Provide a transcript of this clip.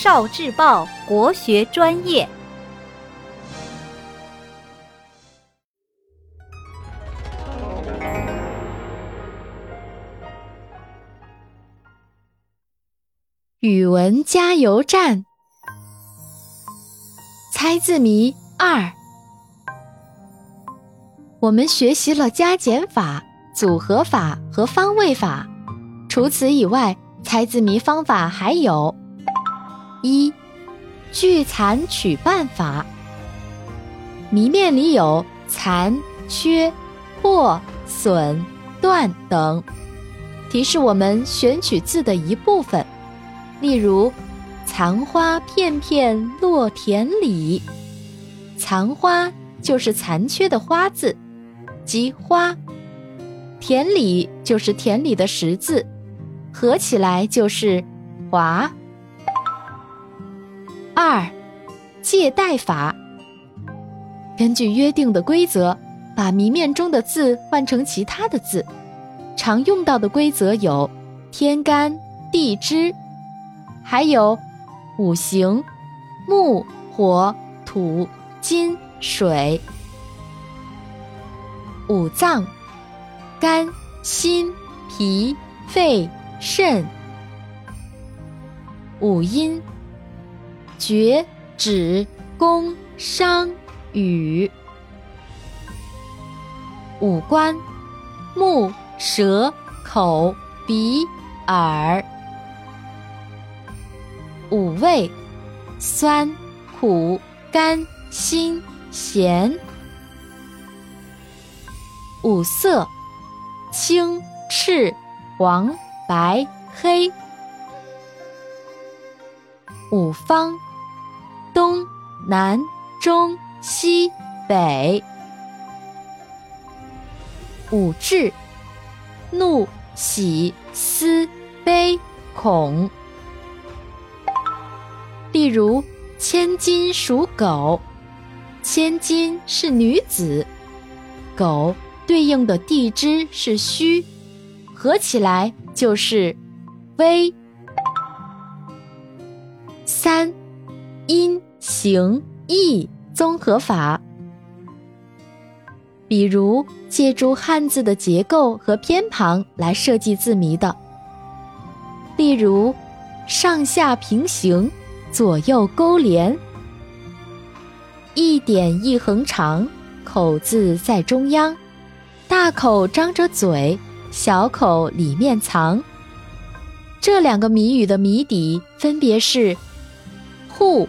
少智报国学专业。语文加油站，猜字谜二。我们学习了加减法、组合法和方位法。除此以外，猜字谜方法还有：一、聚残取半法。谜面里有残、缺、破、损、断等，提示我们选取字的一部分。例如，残花片片落田里，残花就是残缺的花字。即花，田里就是田里的识字，合起来就是华。二，借代法。根据约定的规则，把谜面中的字换成其他的字。常用到的规则有天干、地支，还有五行：木、火、土、金、水。五脏：肝、心、脾、肺、肾。五音：厥、止、宫、商、羽。五官：目、舌、口、鼻、耳。五味：酸、苦、甘、辛、咸。五色：青、赤、黄、白、黑。五方：南中西北。五志：怒、喜、思、悲、恐。例如，千金属狗，千金是女子，狗。对应的地支是戌，合起来就是微。三，阴形意综合法，比如借助汉字的结构和偏旁来设计字谜的，例如上下平行，左右勾连，一点一横长，口字在中央。大口张着嘴，小口里面藏。这两个谜语的谜底分别是“户”